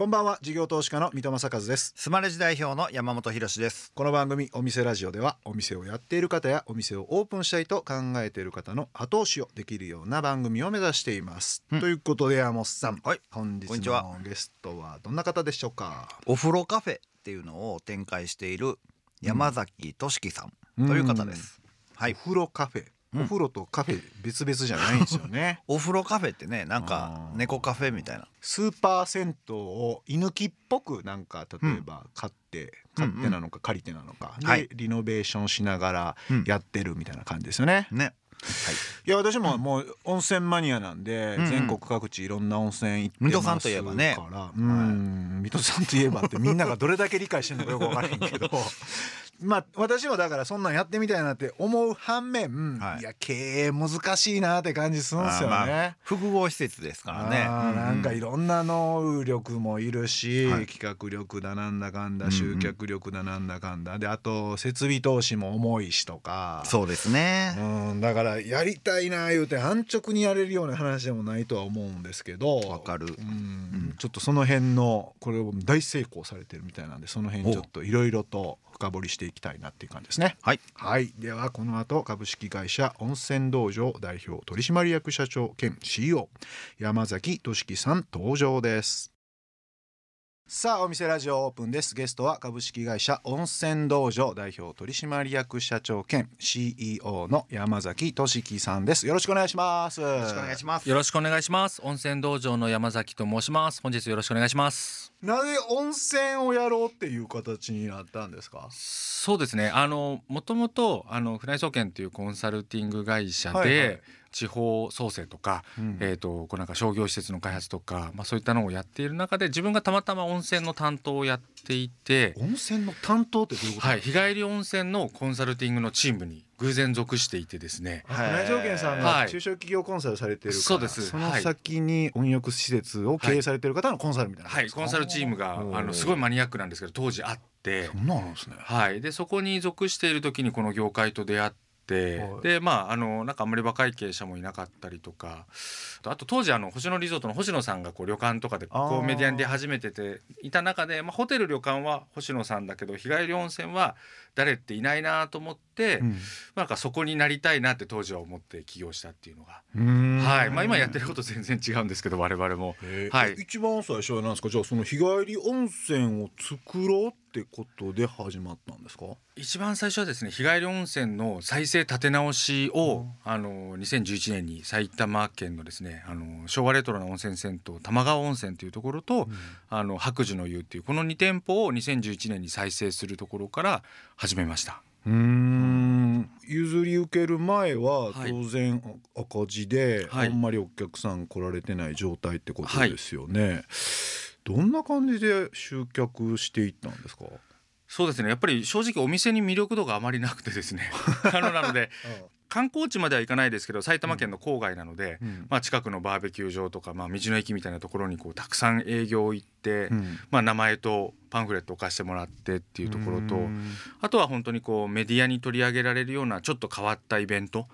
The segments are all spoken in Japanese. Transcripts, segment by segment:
こんばんは。事業投資家の三戸正和です。スマレジ代表の山本博です。この番組お店ラジオではお店をやっている方やお店をオープンしたいと考えている方の後押しをできるような番組を目指しています、うん。ということで山本さん、はい。本日のゲストはどんな方でしょうか？お風呂カフェっていうのを展開している山崎俊樹さんという方です、はい。お風呂カフェ、うんお風呂とカフェ 別々じゃないんですよね。お風呂カフェってねなんか猫カフェみたいな。スーパー銭湯を居抜きっぽくなんか例えば買って、買ってなのか借りてなのか、はい。でリノベーションしながらうん。やってるみたいな感じですよね、ね。い。や私ももう温泉マニアなんで、うんうん。全国各地いろんな温泉行ってます水戸さんといえばね。からうん。水戸さんといえばってみんながどれだけ理解してるのかよく分からへんけど まあ私もだからそんなんやってみたいなって思う反面、はい。い、や経営難しいなって感じするんですよね。まあ複合施設ですからね。なんかいろろんな能力もいるし、はい。企画力だなんだかんだうんうん。集客力だなんだかんだ。であと設備投資も重いしとか。そうですね。うんだからやりたいな言うて安直にやれるような話でもないとは思うんですけど。わかる。うん。うん。ちょっとその辺のこれを大成功されてるみたいなんでその辺ちょっといろいろと深掘りしていきたいなっていう感じですね。はい。はい、ではこの後株式会社温泉道場代表取締役社長兼 CEO 山崎俊樹さん登場ですさあお店ラジオオープンです。ゲストは株式会社温泉道場代表取締役社長兼 CEO の山崎俊樹さんです。よろしくお願いします。よろしくお願いします。よろしくお願いします。温泉道場の山崎と申します。本日よろしくお願いします。なぜ温泉をやろうっていう形になったんですか？そうですね。あのもともとあの船井総研というコンサルティング会社で、はいはい地方創生とか、うん。えー、とこうなんか商業施設の開発とか、まあ、そういったのをやっている中で自分がたまたま温泉の担当をやっていて、温泉の担当ってどういうこと？はい、日帰り温泉のコンサルティングのチームに偶然属していてですね。あ船井条件さんがはい。中小企業コンサルされてるから、そうです。その先に温浴施設を経営されてる方のコンサルみたいな、はい。コンサルチームがあのすごいマニアックなんですけど当時あって。そんなのあるんですね。はい、でそこに属している時にこの業界と出会って、はいでまああのなんかあんまり若い経営者もいなかったりとかあと当時あの星野リゾートの星野さんがこう旅館とかでこうメディアに出始めてていた中で、まあ、ホテル旅館は星野さんだけど日帰り温泉は誰っていないなと思って、うん。なんかそこになりたいなって当時は思って起業したっていうのが、はい。まあ、今やってること全然違うんですけど我々も。えーはい。一番最初は何ですか？じゃあその日帰り温泉を作ろうってことで始まったんですか？一番最初はですね日帰り温泉の再生立て直しを、あの2011年に埼玉県のですねあの昭和レトロな温泉銭湯玉川温泉というところと、あの白寿の湯っていうこの2店舗を2011年に再生するところから始めました。うーん。譲り受ける前ははい。当然赤字で、はい。あんまりお客さん来られてない状態ってことですよね、どんな感じで集客していったんですか？そうですね。やっぱり正直お店に魅力度があまりなくてですね。あのなので観光地までは行かないですけど埼玉県の郊外なので、うん。まあ、近くのバーベキュー場とか、まあ、道の駅みたいなところにこうたくさん営業行って、うん。まあ、名前とパンフレットを貸してもらってっていうところとうん。あとは本当にこうメディアに取り上げられるようなちょっと変わったイベント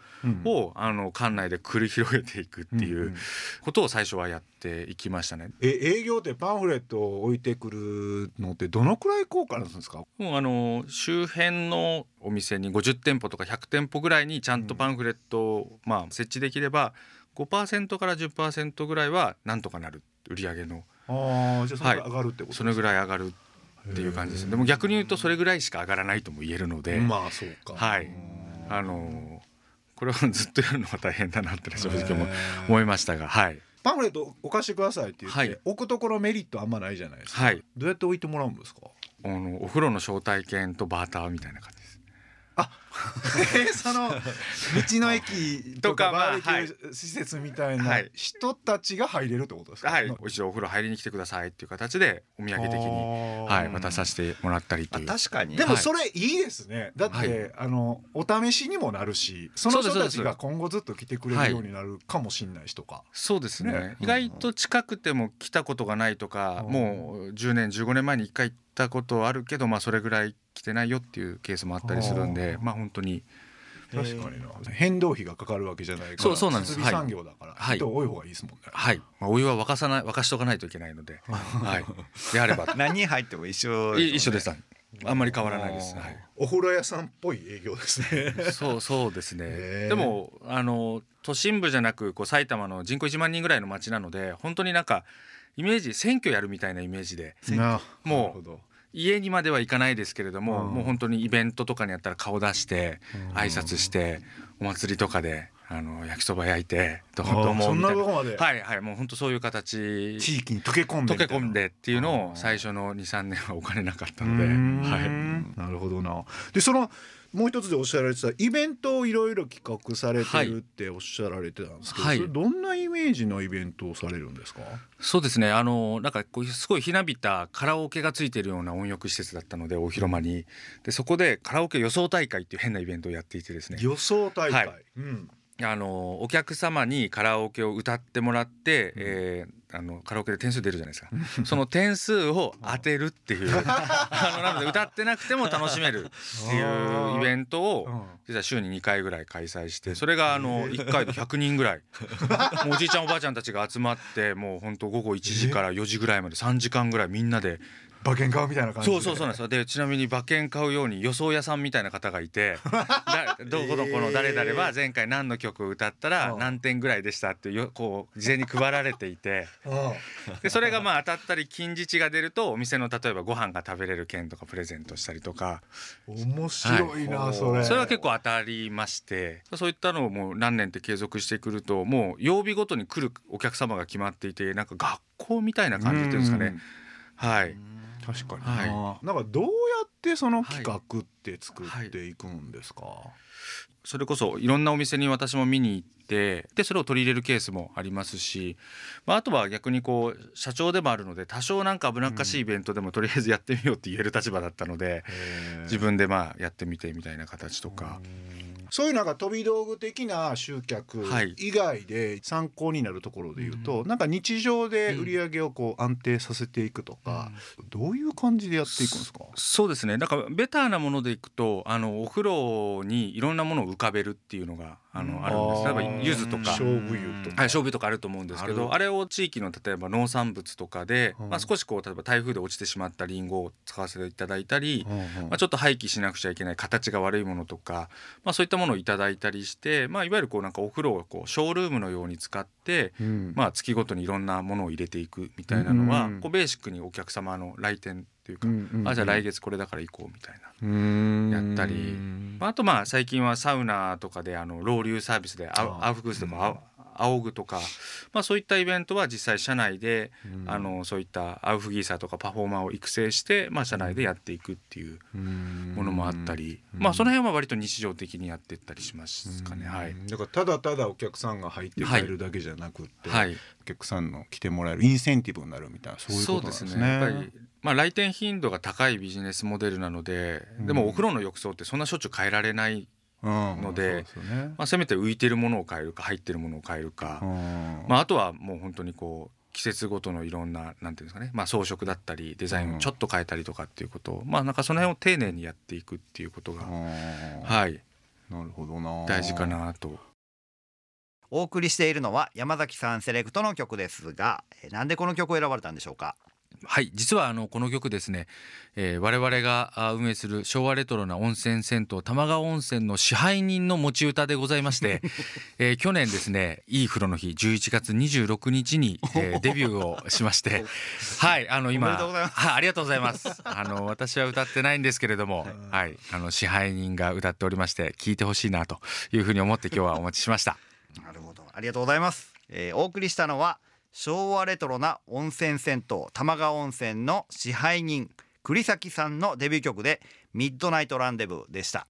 を、あの館内で繰り広げていくっていんうん。ことを最初はやっていきましたね。え営業ってパンフレットを置いてくるのってどのくらい効果あるんですか？もうあの周辺のお店に50店舗とか100店舗ぐらいにちゃんとパンフレットを、まあ、設置できれば5%から10%ぐらいはなんとかなる売り上げの。ああじゃあそれ上がるってことそれぐらい上がるっていう感じですでも逆に言うとそれぐらいしか上がらないとも言えるので、まあそうか。はい。うんあのこれをずっとやるのは大変だなって正直思へー。思いましたがはい。パンフレット置かしてくださいって言って、はい。置くところメリットあんまないじゃないですか、はい。どうやって置いてもらうんですか？あのお風呂の招待券とバーターみたいな感じです。え その道の駅とかバーベキュー施設みたいなはい。人たちが入れるってことですか、はい。まあ一度お風呂入りに来てくださいっていう形でお土産的に。はい。渡させてもらったりとあいう。確かに。でもはい。それいいですね、だって、はい。あのお試しにもなるしその人たちが今後ずっと来てくれるようになるかもしれないしとか、そうですね。ね。意外と近くても来たことがないとか、うんもう10年15年前に1回行ったことあるけど、まあ、それぐらい来てないよっていうケースもあったりするんでうんまあ本当に。確かにな。変動費がかかるわけじゃないからそうそうなんです。設備産業だから、はい。人多い方がいいですもんね、はい、まあ、お湯は沸かさない沸かしとかないといけないので、はい、であれば。何人入っても一緒い一緒です。あんまり変わらないです、はい、お風呂屋さんっぽい営業ですね。そうそうですね、でもあの都心部じゃなくこう埼玉の人口1万人ぐらいの町なので本当になんかイメージ選挙やるみたいなイメージで。なもうなるほど家にまでは行かないですけれども、うん。もう本当にイベントとかにやったら顔出して挨拶してお祭りとかであの焼きそば焼いてどういとこまで。はいはいもう本当そういう形。地域に溶け込んで溶け込んでっていうのを最初の23年はお金なかったうので、はい、なるほどな。でそのもう一つでおっしゃられてたイベントをいろいろ企画されてるっておっしゃられてたんですけど、はい。どんなイメージのイベントをされるんですか、そうですねあのなんかこうすごいひなびたカラオケがついてるような温浴施設だったので大広間に。でそこでカラオケ予想大会っていう変なイベントをやっていてですね。予想大会、はい。うんあのお客様にカラオケを歌ってもらって、えーあのカラオケで点数出るじゃないですか。その点数を当てるっていう。あのなので歌ってなくても楽しめるっていうイベントを実は週に2回ぐらい開催してそれがあの1回で100人ぐらい。もうおじいちゃんおばあちゃんたちが集まってもう本当午後1時から4時ぐらいまで3時間ぐらいみんなで馬券買うみたいな感じそうそうそうなんですよ。でちなみに馬券買うように予想屋さんみたいな方がいて だどこどこの誰々は前回何の曲を歌ったらうん。何点ぐらいでしたってよこう事前に配られていて。でそれがまあ当たったり金字が出るとお店の例えばご飯が食べれる券とかプレゼントしたりとか。面白いな、はい。それ。それは結構当たりまして。そういったのをもう何年って継続してくるともう曜日ごとに来るお客様が決まっていてなんか学校みたいな感じっていうんですかね。はい確かに。はなんかどうやってその企画って作ってい。くんですか、それこそいろんなお店に私も見に行ってでそれを取り入れるケースもありますし、まあ、あとは逆にこう社長でもあるので多少なんか危なっかしいイベントでもとりあえずやってみようって言える立場だったのでへー。自分でまあやってみてみたいな形とか。そういうなんか飛び道具的な集客はい。以外で参考になるところで言うと、なんか日常で売り上げをこう安定させていくとか、どういう感じでやっていくんですか、そうですね。だからベターなものでいくとあのお風呂にいろんなものを浮かべるっていうのがあのあるんです。例えば柚子とか。勝負湯とか、はい、勝負とかあると思うんですけど。あれを地域の例えば農産物とかで、うん。まあ、少しこう例えば台風で落ちてしまったリンゴを使わせていただいたり、うんうん。まあ、ちょっと廃棄しなくちゃいけない形が悪いものとか、まあ、そういったものをいただいたりして、まあ、いわゆるこうなんかお風呂をこうショールームのように使って、うん。まあ、月ごとにいろんなものを入れていくみたいなのは、うんこうベーシックにお客様の来店っていうか、うんうんうん。あじゃあ来月これだから行こうみたいな。うーん。やったり。まあ、あとまあ最近はサウナとかであのロウリュサービスでアウフグースとかあ仰ぐとか、まあ、そういったイベントは実際社内で、うん。あのそういったアウフギーサーとかパフォーマーを育成して、まあ、社内でやっていくっていうものもあったり、まあその辺は割と日常的にやっていったりしますかね。はい、だからただただお客さんが入って帰るだけじゃなくって、はい、お客さんの来てもらえるインセンティブになるみたいなそういうことですね。すね。やっぱりまあ、来店頻度が高いビジネスモデルなので、でもお風呂の浴槽ってそんなしょっちゅう変えられない、うんのでまあ、せめて浮いてるものを変えるか入ってるものを変えるか、うん。まあ、あとはもう本当にこう季節ごとのいろんななんていうんですかね、まあ、装飾だったりデザインをちょっと変えたりとかっていうことを、まあなんかその辺を丁寧にやっていくっていうことが、うん。はい、なるほどな。大事かなと。お送りしているのは山崎さんセレクトの曲ですがえーなんでこの曲を選ばれたんでしょうか？はい実はあのこの曲ですね、えー我々があ運営する昭和レトロな温泉銭湯玉川温泉の支配人の持ち歌でございまして、えー去年ですねいい風呂の日11月26日に、えー デビューをしましてはいあの今おめでとうございます。はいありがとうございます。あの私は歌ってないんですけれどもはいあの支配人が歌っておりまして聞いてほしいなというふうに思って今日はお待ちしました。なるほど。ありがとうございます、えーお送りしたのは昭和レトロな温泉銭湯玉川温泉の支配人栗崎さんのデビュー曲でミッドナイトランデブーでした。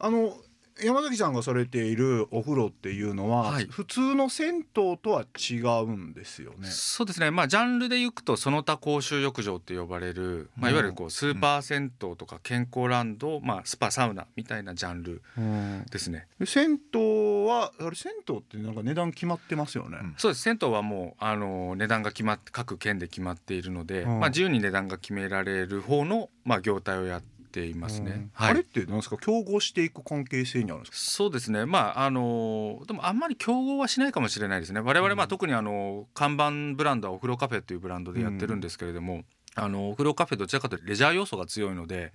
あの山崎さんがされているお風呂っていうのは、はい。普通の銭湯とは違うんですよね。そうですね。まあジャンルでいくとその他公衆浴場って呼ばれる、まあ、いわゆるこうスーパー銭湯とか健康ランド、まあ、スパサウナみたいなジャンルですね。で銭湯はあれ銭湯ってなんか値段決まってますよね。うん。そうです。銭湯はもうあの値段が決まって各県で決まっているので、うん。まあ、自由に値段が決められる方の、まあ、業態をやってていますね。うん。あれってなんですか？競合していく関係性にあるんですか？そうですね。まああのでもあんまり競合はしないかもしれないですね。我々まあ特にあの看板ブランドはお風呂カフェというブランドでやってるんですけれども、あのお風呂カフェどちらかというとレジャー要素が強いので、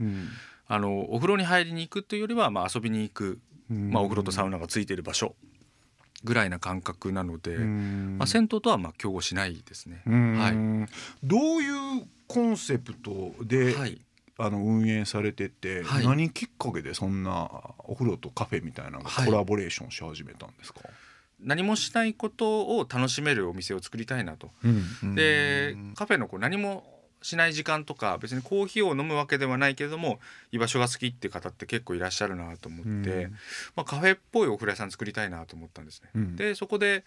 あのお風呂に入りに行くというよりはまあ遊びに行く、まあ、お風呂とサウナがついている場所ぐらいな感覚なので、まあ、銭湯とはまあ競合しないですね。はい。どういうコンセプトで、はいあの運営されてて、はい。何きっかけでそんなお風呂とカフェみたいなコラボレーションし始めたんですか、何もしないことを楽しめるお店を作りたいなと。うん。でカフェのこう何もしない時間とか別にコーヒーを飲むわけではないけれども居場所が好きって方って結構いらっしゃるなと思って、うん。まあ、カフェっぽいお風呂屋さん作りたいなと思ったんですね。うん。でそこで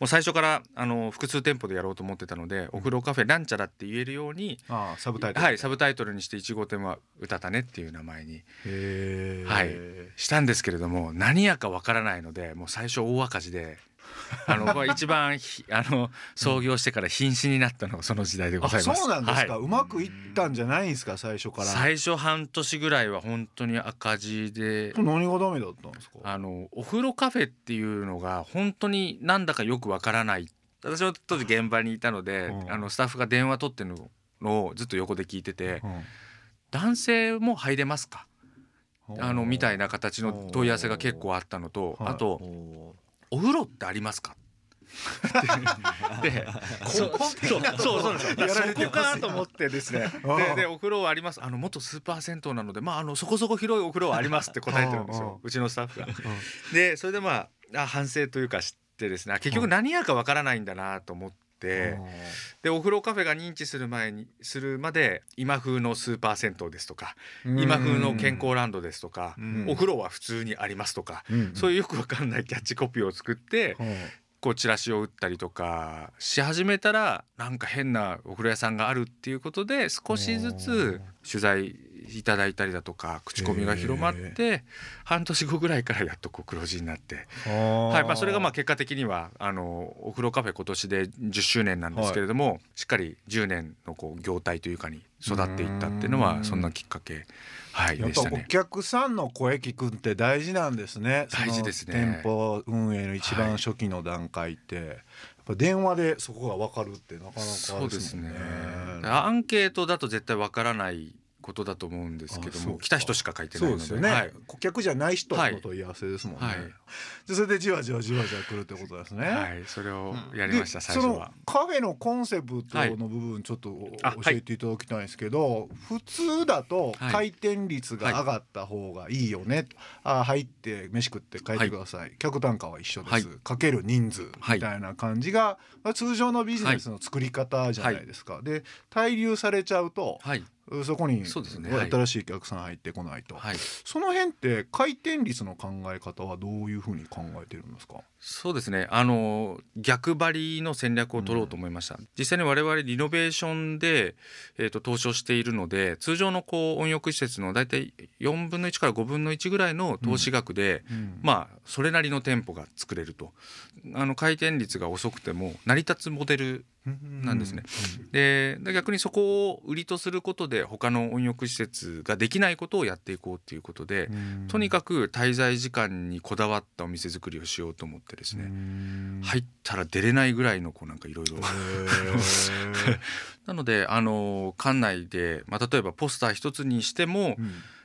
もう最初からあの複数店舗でやろうと思ってたので、お風呂カフェなんちゃらって言えるように、ああサブタイトルはい、サブタイトルにして1号店は「うたたね」っていう名前にはいしたんですけれども何やかわからないのでもう最初大赤字で。あのこれ一番ひあの創業してから瀕死になったのがその時代でごあざいます。そうなんですか、はい。うまくいったんじゃないんですか？最初から。最初半年ぐらいは本当に赤字で。何がダメだったんですか？あのお風呂カフェっていうのが本当になんだかよくわからない。私は当時現場にいたので、うん。あのスタッフが電話取ってるのをずっと横で聞いててうん「男性も入れますか?」あのみたいなな形の問い合わせが結構あったのとはい。あと「お風呂ってありますか? 」でそうそうそう そうなんですそこかと思ってですね。ででお風呂はあります。あの元スーパー銭湯なのでまああのそこそこ広いお風呂はありますって答えてるんですよ。うちのスタッフが。でそれでまああ反省というか知ってですね。あ結局何やかわからないんだなと思って。でお風呂カフェが認知する前にするまで今風のスーパー銭湯ですとか今風の健康ランドですとかうん。お風呂は普通にありますとかうん。そういうよくわかんないキャッチコピーを作ってうんこうチラシを打ったりとかし始めたらなんか変なお風呂屋さんがあるっていうことで少しずつ取材いただいたりだとか口コミが広まって半年後ぐらいからやっとこう黒字になって。はいまあ、それがまあ結果的にはあのお風呂カフェ今年で10周年なんですけれども、しっかり10年のこう業態というかに育っていったっていうのうん。はそんなきっかけ、はい、やっぱお。客さんの声聞くって大事なんですね。大事ですね店舗運営の一番初期の段階って、やっぱ電話でそこが分かるってなかなかあれそうですね。アンケートだと絶対わからないことだと思うんですけども来た人しか書いてないので。ですよね、はい、顧客じゃない人の問い合わせですもんね。はい。でそれでじわじわじわじわ来るってことですね。はい、それをやりました、でその最初は。カフェのコンセプトの部分ちょっとおあ教えていただきたいんですけど、普通だとはい。回転率が上がった方がいいよね、あ入って飯食って帰ってください、客単価は一緒です、はい。かける人数はいみたいな感じが、まあ通常のビジネスの作り方じゃないですか、で滞留されちゃうとはい、そこに新しいお客さん入ってこないと、はい、その辺って回転率の考え方はどういうふうに考えてるんですか？そうですね。あの逆張りの戦略を取ろうと思いました、実際に我々リノベーションで、えー、と投資をしているので通常のこう温浴施設の大体4分の1から5分の1ぐらいの投資額で、まあそれなりの店舗が作れると。あの回転率が遅くても成り立つモデルなんですね。でで逆にそこを売りとすることで他の温浴施設ができないことをやっていこうっていうことで、とにかく滞在時間にこだわったお店作りをしようと思ってですね、入ったら出れないぐらいのこうなんかいろいろなのであの館内で、まあ、例えばポスター一つにしても、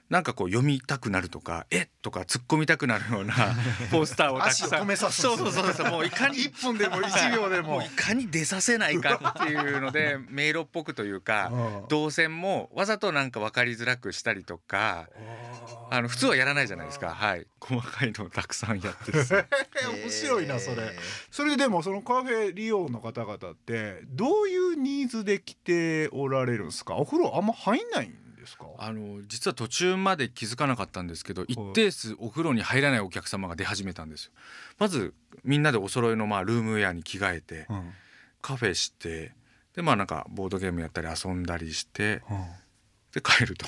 なんかこう読みたくなるとか「えっ!」とか突っ込みたくなるような ポスターをたくさん。そうそうそうそうもういかに1分でも1秒でも。いかに出させないかっていうので 迷路っぽくというかうん動線もわざとなんか分かりづらくしたりとかあの普通はやらないじゃないですか。はい。細かいのをたくさんやってです。ね面白いなそれ。それでもそのカフェ利用の方々ってどういうニーズで来ておられるんですか？お風呂あんま入んないんですか？あの実は途中まで気づかなかったんですけど一定数お風呂に入らないお客様が出始めたんですよ。まずみんなでお揃いのまあルームウェアに着替えてうん。カフェしてでまあなんかボードゲームやったり遊んだりしてうん。で帰ると。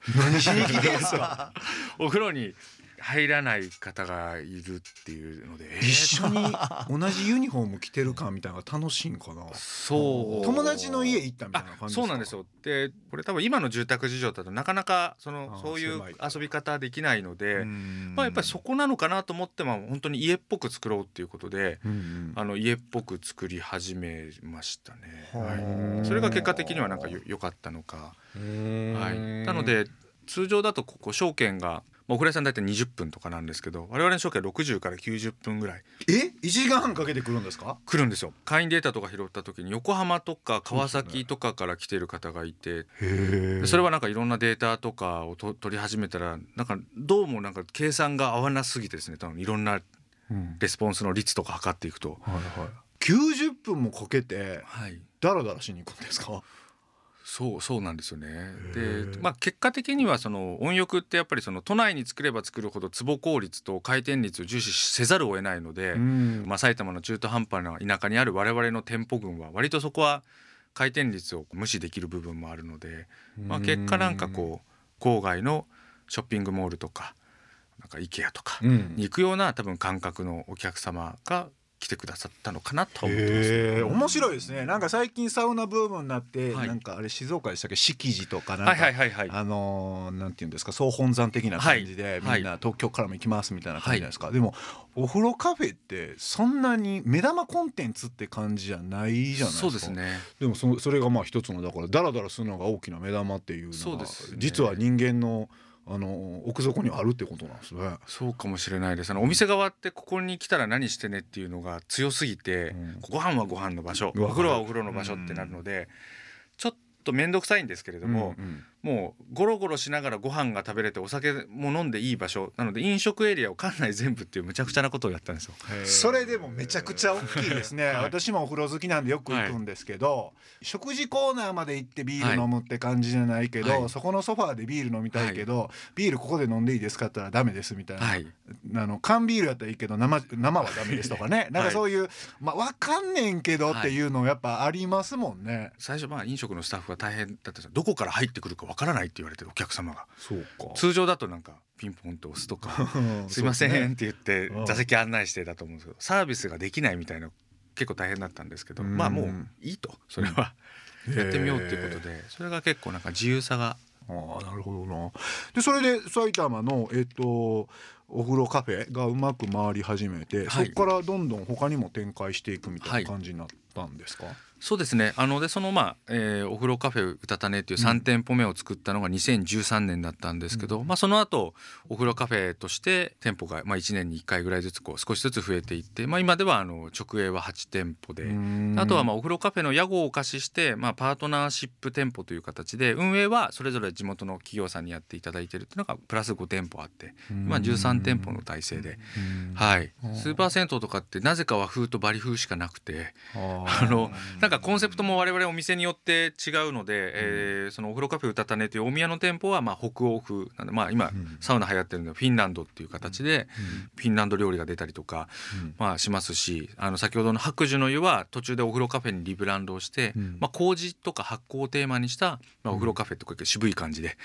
お風呂に入らない方がいるっていうので、えー一緒。に同じユニフォーム着てるかみたいなのが楽しいんかな？そう。友達の家行ったみたいな感じあそうなんですよ。でこれ多分今の住宅事情だとなかなかそのそういう遊び方できないので、うん。まあ、やっぱりそこなのかなと思ってまあ本当に家っぽく作ろうっていうことでうんうん。あの家っぽく作り始めましたね、ははあい、それが結果的にはなんかよ良かったのか、ははい。い、なので通常だとここ証券がまあお風呂屋さん大体20分とかなんですけど我々の証券は60から90分ぐらいえ1時間半かけてくるんですか来るんですよ会員データとか拾った時に横浜とか川崎とかから来てる方がいてへでそれはなんかいろんなデータとかをと取り始めたらなんかどうもなんか計算が合わなすぎてですね多分いろんなレスポンスの率とか測っていくと。はいはい90分もかけてはいダラダラしに行くんですかそうそうなんですよね。ーで、まあ、結果的にはその温浴ってやっぱりその都内に作れば作るほど坪効率と回転率を重視せざるを得ないので、ん。まあ、埼玉の中途半端な田舎にある我々の店舗群は割とそこは回転率を無視できる部分もあるので、まあ、結果なんかこう郊外のショッピングモールとかなんか IKEA とかうん。に行くような多分感覚のお客様が来てくださったのかなとは思ってます。へえ面白いですね。なんか最近サウナブームになって、はい。なんかあれ静岡でしたっけ？敷地とかなんか、はいはいはいはい。あのーなんていうんですか？総本山的な感じで、はい。みんな東京からも行きますみたいな感じじゃないですか、でもお風呂カフェってそんなに目玉コンテンツって感じじゃないじゃないですか。そうですね。でもそそれがまあ一つのだからダラダラするのが大きな目玉っていうのがそうですね。実は人間のあの奥底にあるってことなんですね。そうかもしれないです。あのお店側ってここに来たら何してねっていうのが強すぎて、うんご飯はご飯の場所、お風呂はお風呂の場所ってなるので、ちょっと面倒くさいんですけれども、うんうんもうゴロゴロしながらご飯が食べれてお酒も飲んでいい場所なので飲食エリアを館内全部っていうむちゃくちゃなことをやったんですよ。それでもめちゃくちゃ大きいですね、は い私もお風呂好きなんでよく行くんですけど、食事コーナーまで行ってビール飲むって感じじゃないけど、はい。そこのソファーでビール飲みたいけど、ビールここで飲んでいいですかって言ったらダメですみたいな、はい。あの缶ビールやったらいいけど生生はダメですとかね。なんかそういう、まあわかんねんけどっていうのやっぱありますもんね。最初まあ飲食のスタッフが大変だったんですよ。どこから入ってくるかわからないって言われてるお客様が。通常だとなんかピンポンと押すとか すいませんって言ってうん。座席案内してだと思うんですけどサービスができないみたいな結構大変だったんですけどうん。まあもういいと。それは。やってみようっていうことで。それが結構なんか自由さが。ああなるほどな。でそれで埼玉のえっとお風呂カフェがうまく回り始めて、はい。そこからどんどん他にも展開していくみたいはい。な感じになったんですか？そうですね。あのでそのまあ、えーお風呂カフェうたたねっていう3店舗目を作ったのが2013年だったんですけど、まあ、その後お風呂カフェとして店舗がまあ1年に1回ぐらいずつこう少しずつ増えていって、まあ、今ではあの直営は8店舗で。あとはまあお風呂カフェの屋号を貸しして、まあ、パートナーシップ店舗という形で運営はそれぞれ地元の企業さんにやっていただいてるっていうのがプラス5店舗あって今13店舗の体制で、はい、スーパー銭湯とかってなぜか和風とバリ風しかなくてあのなんかコンセプトも我々お店によって違うので、えーそのお風呂カフェうたたねという大宮の店舗はまあ北欧風なんでまあ今ん。サウナ流行ってるのでフィンランドっていう形でフィンランド料理が出たりとかうん。まあしますしあの先ほどの白寿の湯は途中でお風呂カフェにリブランドをして、うん。まあ、麹とか発酵をテーマにした、まあ、お風呂カフェとか渋い感じで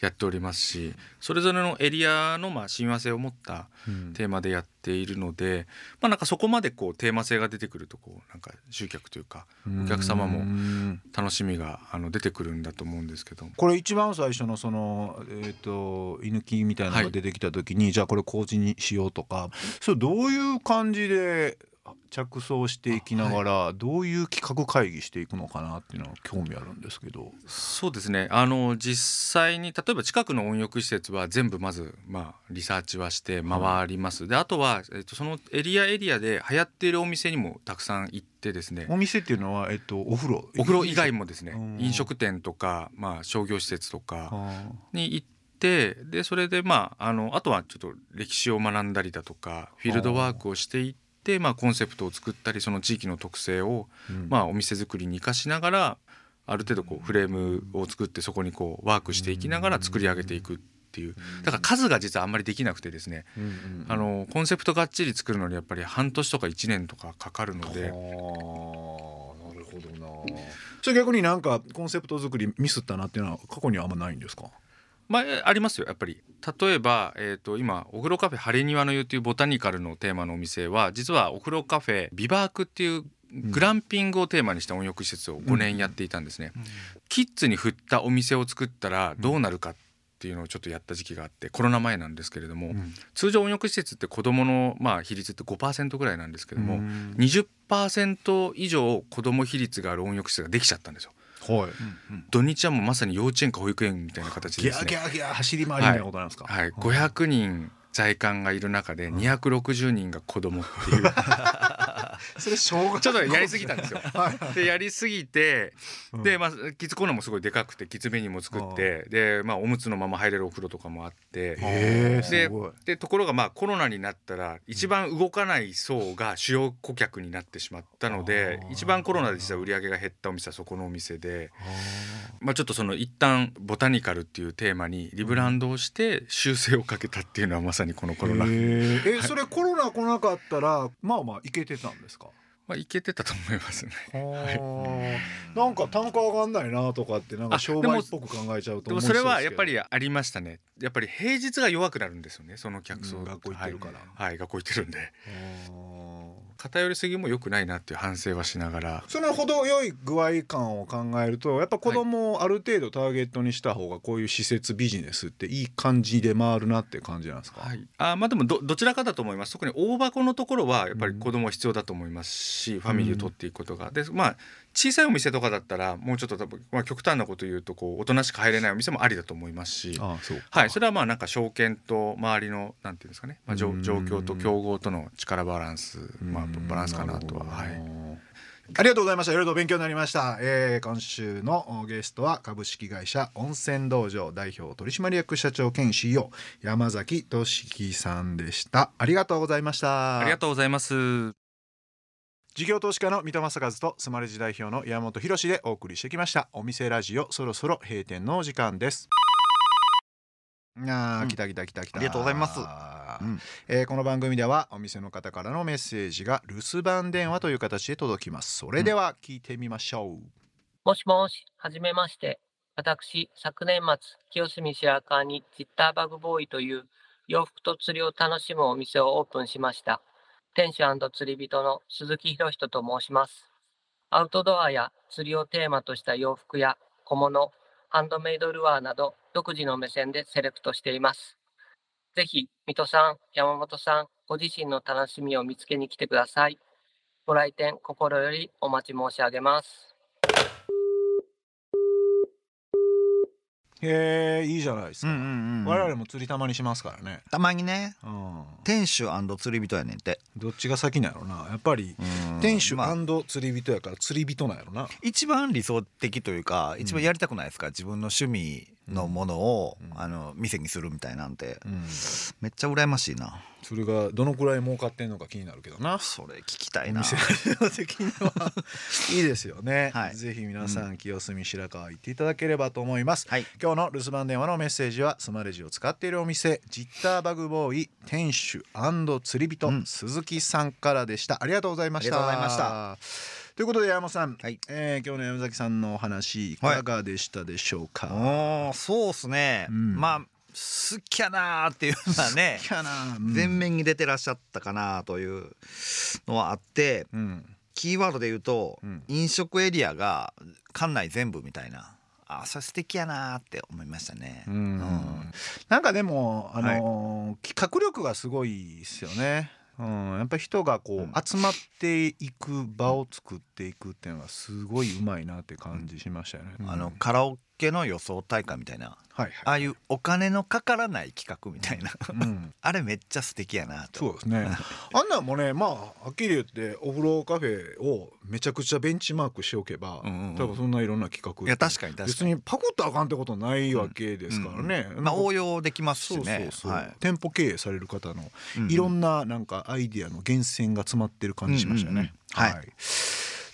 やっておりますしそれぞれのエリアのまあ親和性を持ったテーマでやっているので、まあ、なんかそこまでこうテーマ性が出てくるとこうなんか集客というかお客様もも楽しみがあの出てくるんだと思うんですけど。これ一番最初のそのえっ、と居抜きみたいなのが出てきた時に、じゃあこれ麹にしようとかそれどういう感じで着想していきながら、どういう企画会議していくのかなっていうのは興味あるんですけど。そうですね。あの実際に例えば近くの温浴施設は全部まず、まあ、リサーチはして回ります、であとは、えっと、そのエリアエリアで流行っているお店にもたくさん行ってですね。お店っていうのは、えっと、お風呂。お風呂以外もですね。うん飲食店とか、まあ、商業施設とかあに行ってでそれでまああのあとはちょっと歴史を学んだりだとかフィールドワークをしていって、まあ、コンセプトを作ったりその地域の特性をまあ、お店作りに生かしながらある程度こうフレームを作ってそこにこうワークしていきながら作り上げていくっていう。だから数が実はあんまりできなくてですね。うんうんあのコンセプトがっちり作るのにやっぱり半年とか1年とかかかるので。なるほどな。それ逆になんかコンセプト作りミスったなっていうのは過去にはあんまないんですか？まあ、ありますよやっぱり。例えば、えー、と今お風呂カフェ晴れ庭の湯っていうボタニカルのテーマのお店は実はお風呂カフェビバークっていうグランピングをテーマにした温浴施設を5年やっていたんですね、キッズに振ったお店を作ったらどうなるかっていうのをちょっとやった時期があってコロナ前なんですけれども、通常温浴施設って子どものまあ比率って5%ぐらいなんですけども、20%以上子ども比率がある温浴施設ができちゃったんですよ。はい、土日はもうまさに幼稚園か保育園みたいな形でですね。ギャーギャーギャー走り回りみたいなことなんですか、はい、500人在館がいる中で260人が子供っていう それ小学ちょっとやりすぎたんですよ。はいでやりすぎてうん。でまあキッズコーナーもすごいでかくてキッズメニューも作ってでまあおむつのまま入れるお風呂とかもあってででところがまあコロナになったら一番動かない層が主要顧客になってしまったので一番コロナで実は売り上げが減ったお店はそこのお店で。まあ、ちょっとその一旦ボタニカルっていうテーマにリブランドをして修正をかけたっていうのはまさにこのコロナ、えそれコロナ来なかったらまあまあいけてたんですか？まあ、いけてたと思いますね。なんか単価上がんないなとかってなんかあ商売っぽく考えちゃうとでもそれはやっぱりりありましたね。やっぱり平日が弱くなるんですよねその客層、うん学校行ってるから。はい、はい学校行ってるんで偏りすぎも良くないなっていう反省はしながら。その程よい具合感を考えるとやっぱ子供をある程度ターゲットにした方がこういう施設ビジネスっていい感じで回るなって感じなんですか、はい、あまあでもどどちらかだと思います。特に大箱のところはやっぱり子供は必要だと思いますし、ファミリーを取っていくことが。でまあ小さいお店とかだったらもうちょっと多分、まあ、極端なこと言うとこう大人しか入れないお店もありだと思いますし。ああそうか。はい、それはまあなんか証券と周りのなんていうんですかね、まあ、状況と競合との力バランス、まあ、うんバランスかなとは。はいありがとうございました。いろいろと勉強になりました。えー今週のおゲストは株式会社温泉道場代表取締役社長兼 CEO 山崎俊樹さんでした。ありがとうございました。ありがとうございます。事業投資家の三戸正和とスマレジ代表の山本博でお送りしてきましたお店ラジオそろそろ閉店のお時間ですあー、うん。来た来た来た来た。ありがとうございます。うん。うん。えーこの番組ではお店の方からのメッセージが留守番電話という形で届きます。それでは聞いてみましょう、もしもし、はじめまして。私、昨年末、清澄白河にジッターバグボーイという洋服と釣りを楽しむお店をオープンしました。店主釣り人の鈴木博人と申します。アウトドアや釣りをテーマとした洋服や小物、ハンドメイドルアーなど独自の目線でセレクトしています。ぜひ、水戸さん、山本さん、ご自身の楽しみを見つけに来てください。ご来店心よりお待ち申し上げます。へえいいじゃないですか、うんうんうん我々も釣りたまにしますからね、たまにね。うん、店主釣り人やねんて。どっちが先なんやろな。やっぱりうん。店主まあ。釣り人やから釣り人なんやろな。一番理想的というか一番やりたくないですか、自分の趣味のものを、うん。あの店にするみたいなんて、うん。めっちゃ羨ましいな。それがどのくらい儲かってんのか気になるけどな。それ聞きたいな。お店的には。いいですよね、はい。ぜひ皆さん清澄白河行っていただければと思います、はい。今日の留守番電話のメッセージはスマレジを使っているお店ジッターバグボーイ店主釣り人、うん。鈴木さんからでした。ありがとうございました。ありがとうございましたということで山本さん、はい。えー今日の山崎さんのお話いかがでしたでしょうか、おーそうっすね、うん。まあ好きやなーっていうのはねうん。前面に出てらっしゃったかなというのはあってうん。キーワードで言うと、うん。飲食エリアが館内全部みたいな。あそれ素敵やなーって思いましたね。うん。うん。なんかでもあのー企画力がすごいですよね。うん、やっぱり人がこう、うん。集まっていく場を作っていくっていうのがすごいうまいなって感じしましたよね。あのうん。カラオケの予想大会みたいな。はいああいうお金のかからない企画みたいな。はい。うん、あれめっちゃ素敵やなと。そうですね。あんなんもね、まあはっきり言ってお風呂カフェをめちゃくちゃベンチマークしておけば、うんうんうん。多分そんないろんな企画いや確かに確か別ににパクったらあかんってことないわけですからね。まあ応用用できますしね。そうそうそう、はい。店舗経営される方のうんうん。いろんななんかアイディアの源泉が詰まってる感じしましたよね。うんうんうんはい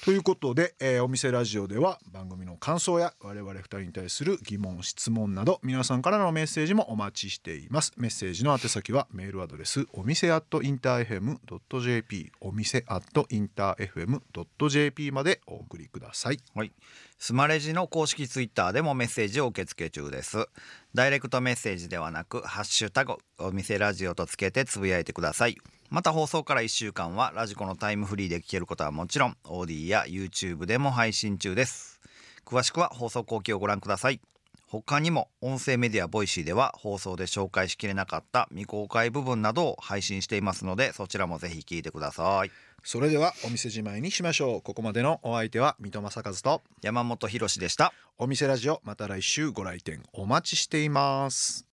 ということで、えーお店ラジオでは番組の感想や我々二人に対する疑問質問など皆さんからのメッセージもお待ちしていますメッセージの宛先はメールアドレスお店アットインター FM.jp お店アットインター FM.jp までお送りくださいはい。スマレジの公式ツイッターでもメッセージを受け付け中です。ダイレクトメッセージではなく、ハッシュタグお店ラジオとつけてつぶやいてください。また放送から1週間は radiko のタイムフリーで聞けることはもちろん、 AuDee や YouTube でも配信中です。詳しくは放送後記をご覧ください。他にも音声メディア Voicy では放送で紹介しきれなかった未公開部分などを配信していますのでそちらもぜひ聞いてくださいそれではお店じまいにしましょうここまでのお相手は三戸正和と山本博史でしたお店ラジオまた来週ご来店お待ちしています